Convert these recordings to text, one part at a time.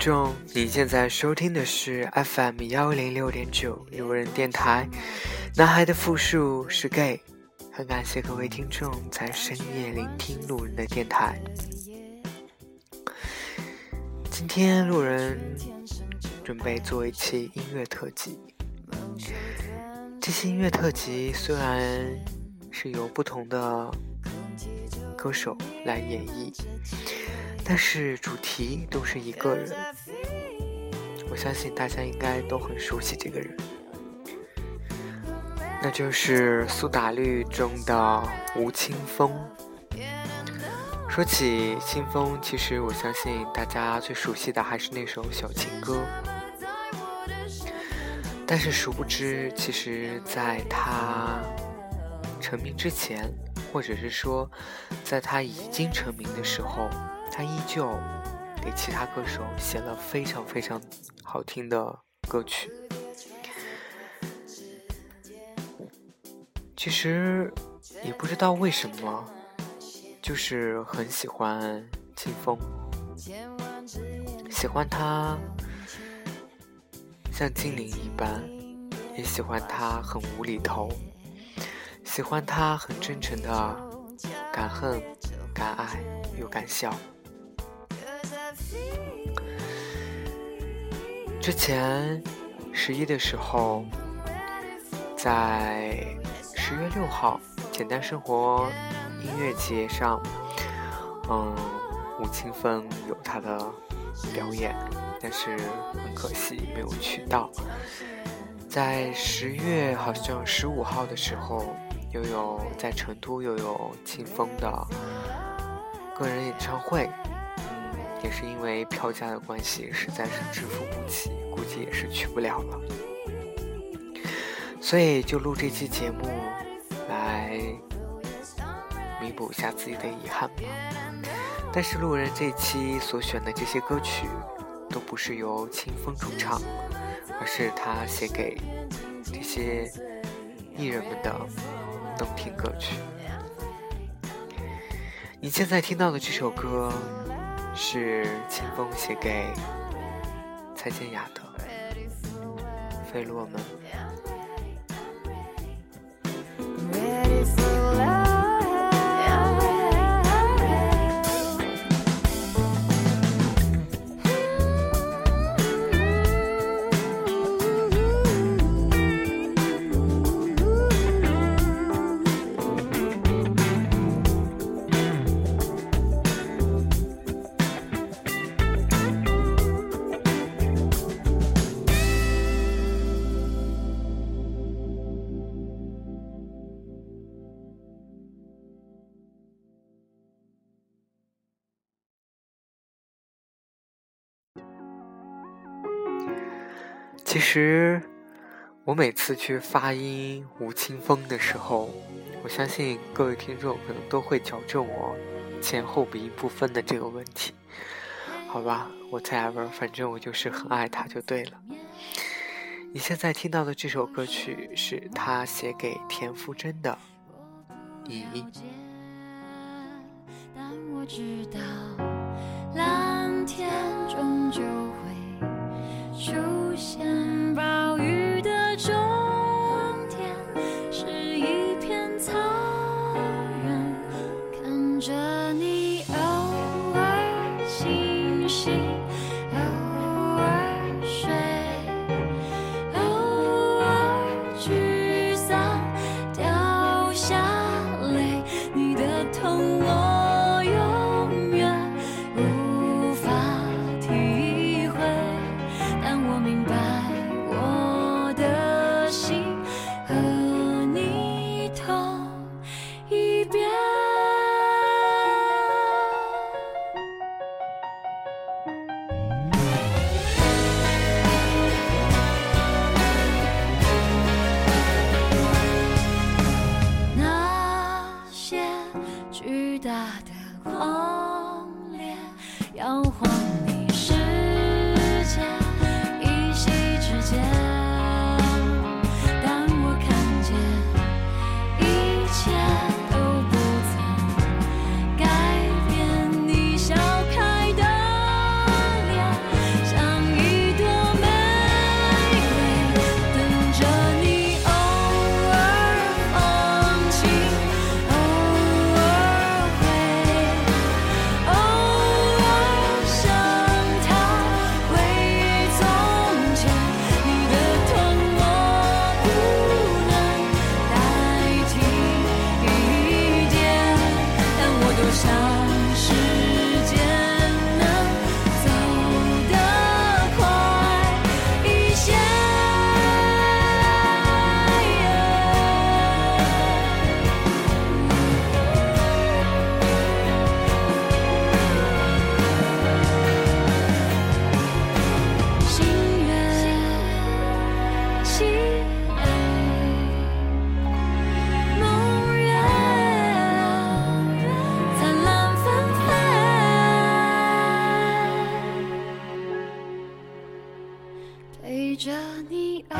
众，你现在收听的是 FM 幺零六点九路人电台。男孩的复数是 gay，很感谢各位听众在深夜聆听路人的电台。今天路人准备做一期音乐特辑。这期音乐特辑虽然是由不同的歌手来演绎。但是主题都是一个人，我相信大家应该都很熟悉这个人，那就是苏打绿中的吴青峰。说起清风，其实我相信大家最熟悉的还是那首小情歌。但是殊不知，其实在他成名之前，或者是说在他已经成名的时候。他依旧给其他歌手写了非常非常好听的歌曲。其实也不知道为什么，就是很喜欢清风，喜欢他像精灵一般，也喜欢他很无厘头，喜欢他很真诚的敢恨、敢爱又敢笑。之前十一的时候，在十月六号简单生活音乐节上，嗯，吴青峰有他的表演，但是很可惜没有去到。在十月好像十五号的时候，又有在成都又有清风的个人演唱会。也是因为票价的关系，实在是支付不起，估计也是去不了了。所以就录这期节目，来弥补一下自己的遗憾吧。但是路人这期所选的这些歌曲，都不是由清风主唱，而是他写给这些艺人们的动听歌曲。你现在听到的这首歌。是清风写给蔡健雅的《费洛蒙》。其实，我每次去发音吴青峰的时候，我相信各位听众可能都会矫正我前后鼻音不分的这个问题。好吧，我 whatever，反正我就是很爱他就对了。你现在听到的这首歌曲是他写给田馥甄的《你》。蓝天终究会。想。偶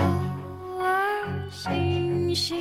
尔星星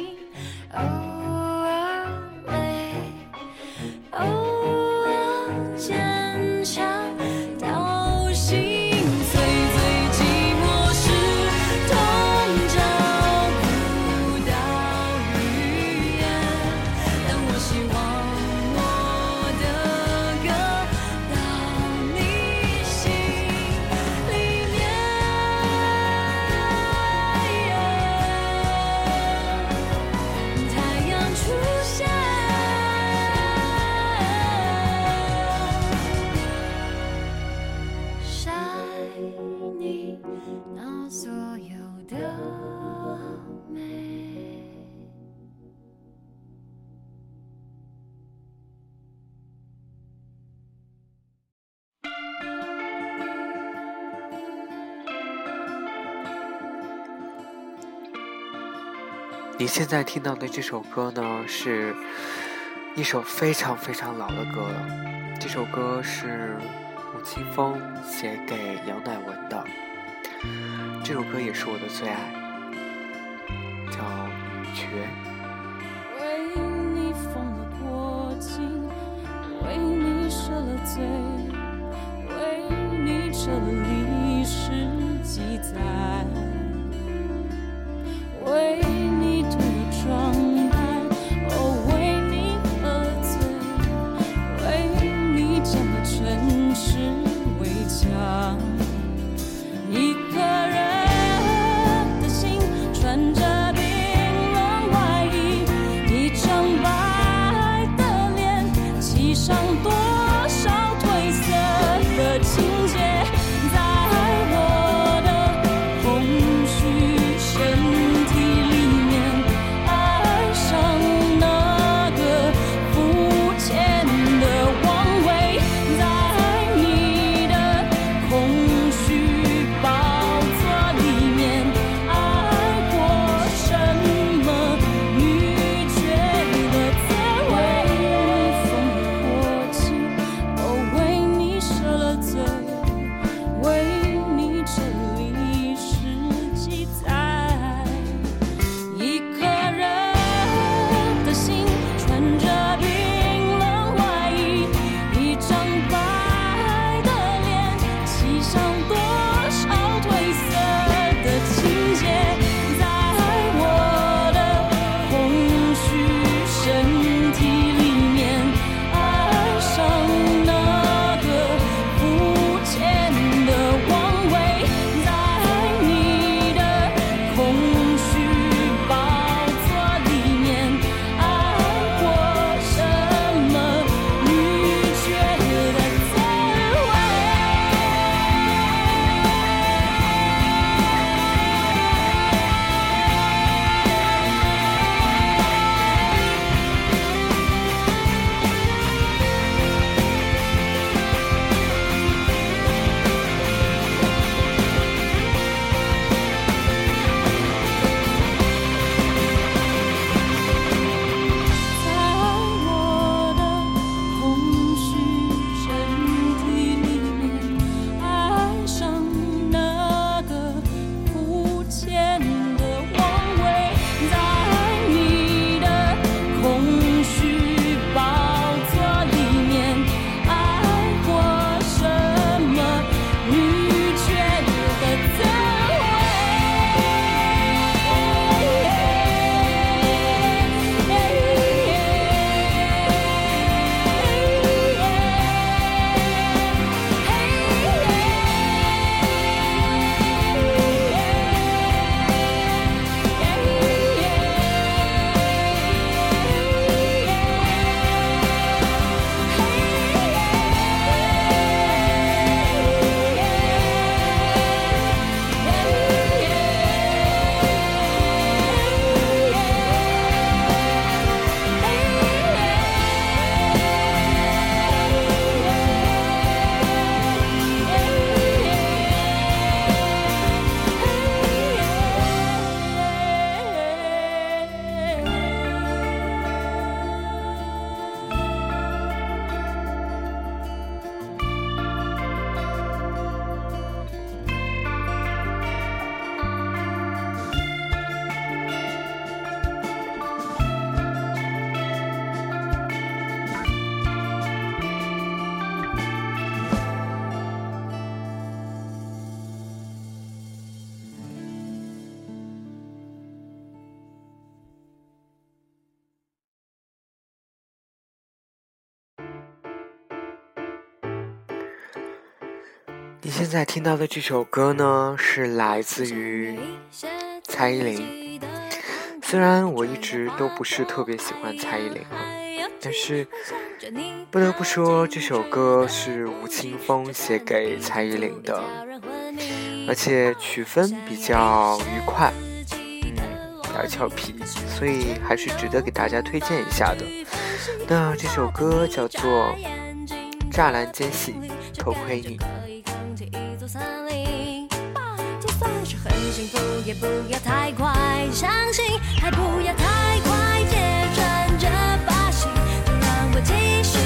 你现在听到的这首歌呢，是一首非常非常老的歌了。这首歌是吴青峰写给杨乃文的，这首歌也是我的最爱，叫《女爵》。为你疯了过境，为你舍了罪，为你撤了历史记载，现在听到的这首歌呢，是来自于蔡依林。虽然我一直都不是特别喜欢蔡依林，但是不得不说，这首歌是吴青峰写给蔡依林的，而且曲风比较愉快，嗯，比较俏皮，所以还是值得给大家推荐一下的。那这首歌叫做《栅栏间隙偷窥你》。一座森林，就算是很幸福，也不要太快相信，还不要太快揭穿这把戏，就让我继续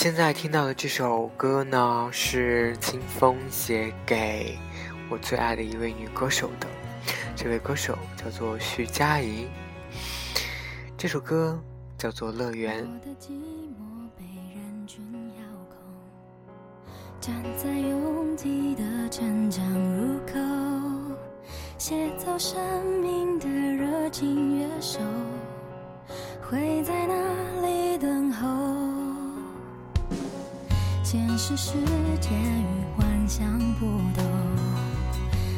现在听到的这首歌呢，是清风写给我最爱的一位女歌手的，这位歌手叫做徐佳莹。这首歌叫做《乐园》。我的寂寞被人群遥控，站在拥挤的成长入口，写走生命的热情乐手，会在哪里现实世界与幻想不同，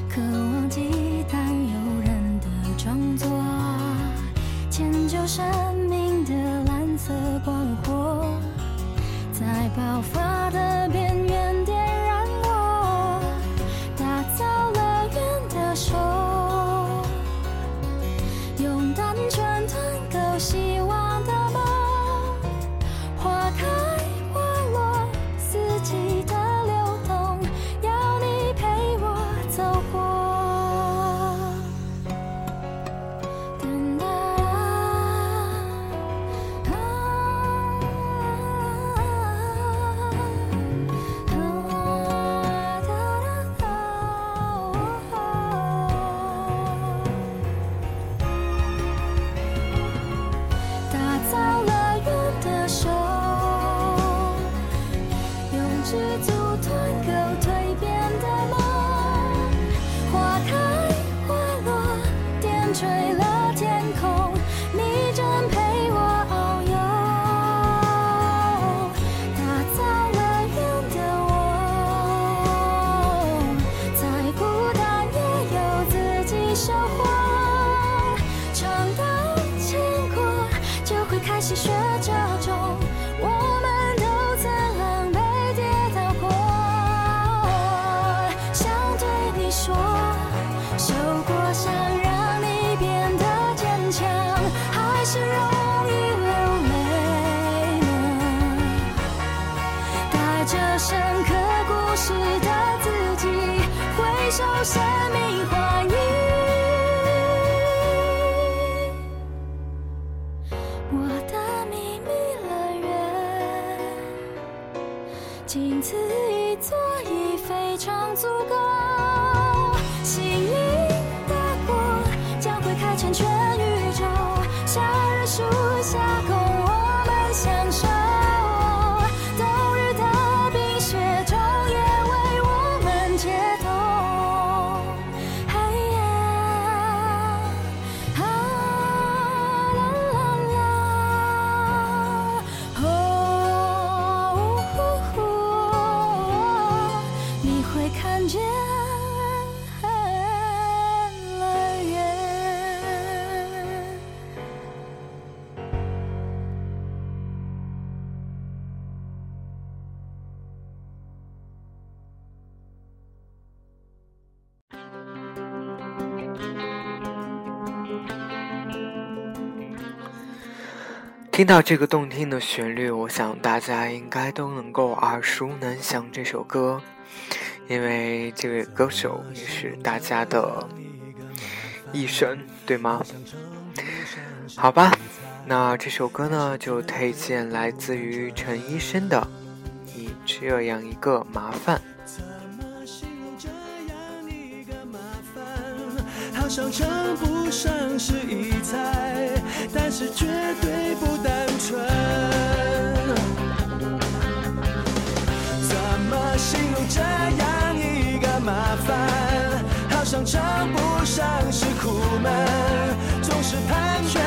渴望激荡诱人的创作，迁就生命的蓝色光火，在爆发的这听到这个动听的旋律我想大家应该都能够耳熟能详这首歌因为这位歌手也是大家的一生对吗？好吧那这首歌呢就推荐来自于陈医生的你这样一个麻烦。上称不上是异彩但是绝对不单纯。怎么形容这样一个麻烦？好像称不上是苦闷总是盘旋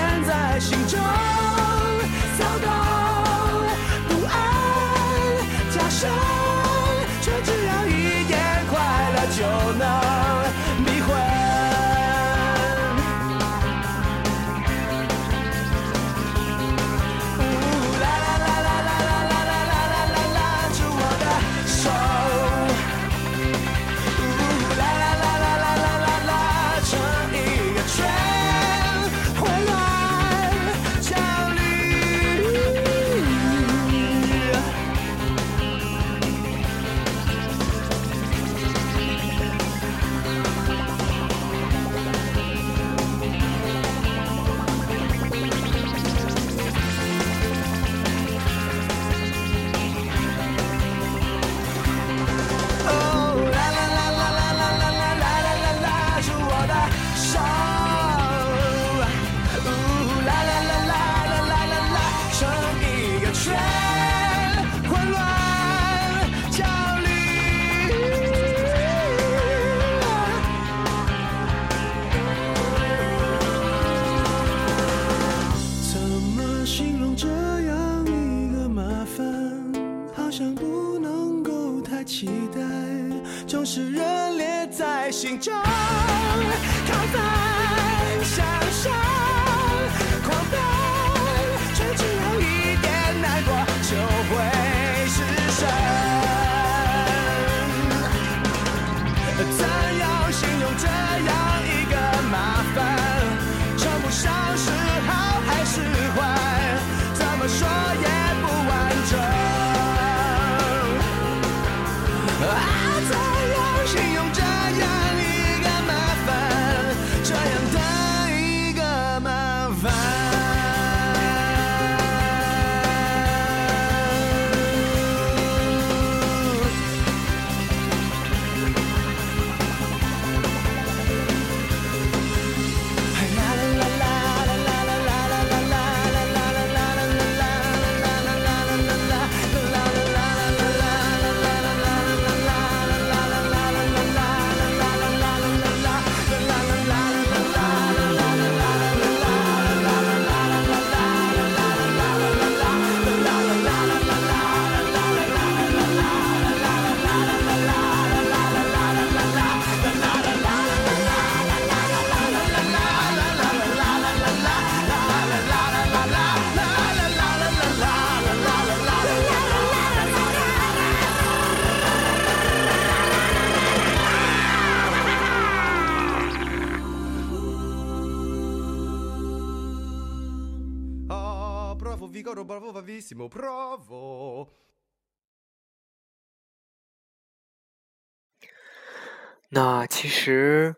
那其实，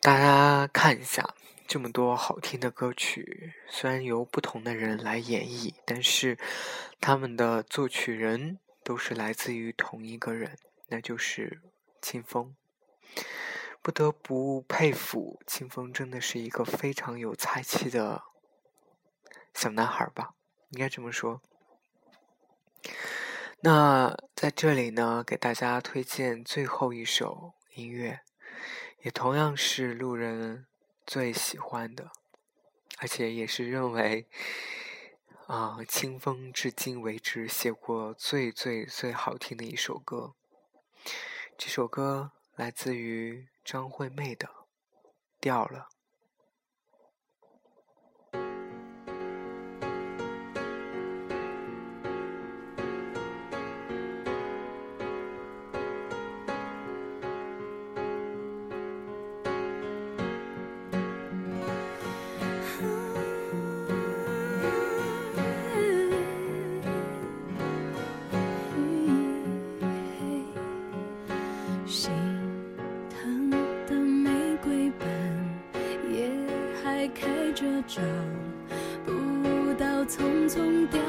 大家看一下这么多好听的歌曲，虽然由不同的人来演绎，但是他们的作曲人都是来自于同一个人，那就是清风。不得不佩服清风，真的是一个非常有才气的小男孩吧。应该这么说。那在这里呢，给大家推荐最后一首音乐，也同样是路人。最喜欢的，而且也是认为，啊，清风至今为止写过最最最好听的一首歌。这首歌来自于张惠妹的《掉了》。找不到匆匆掉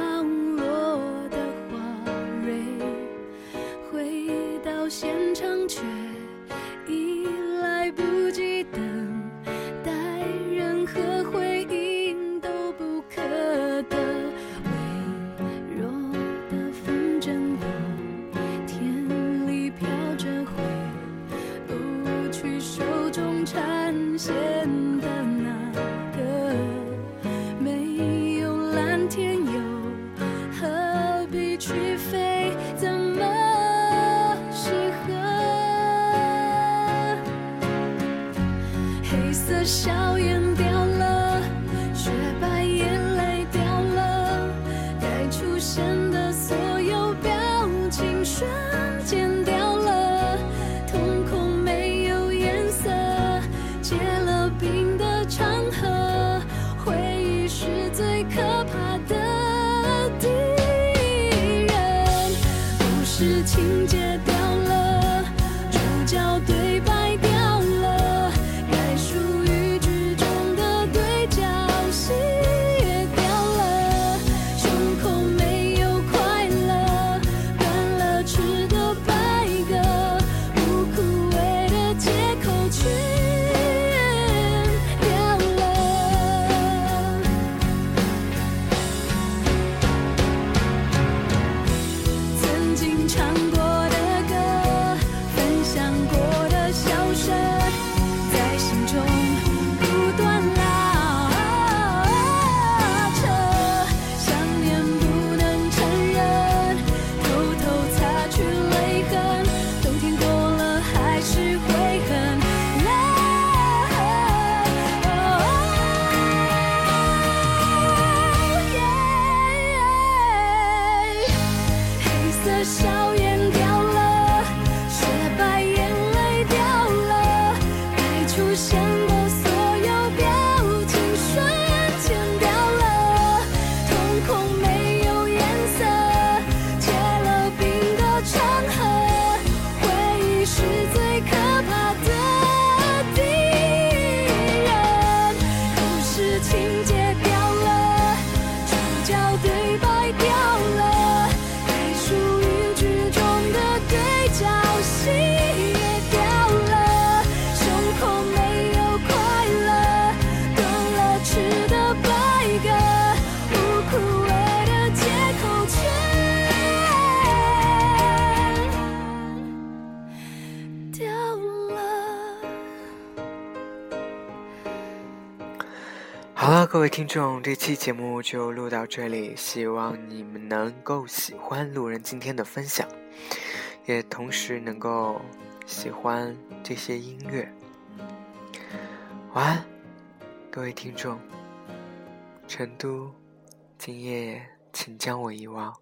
中，各位听众，这期节目就录到这里，希望你们能够喜欢路人今天的分享，也同时能够喜欢这些音乐。晚安，各位听众。成都，今夜请将我遗忘。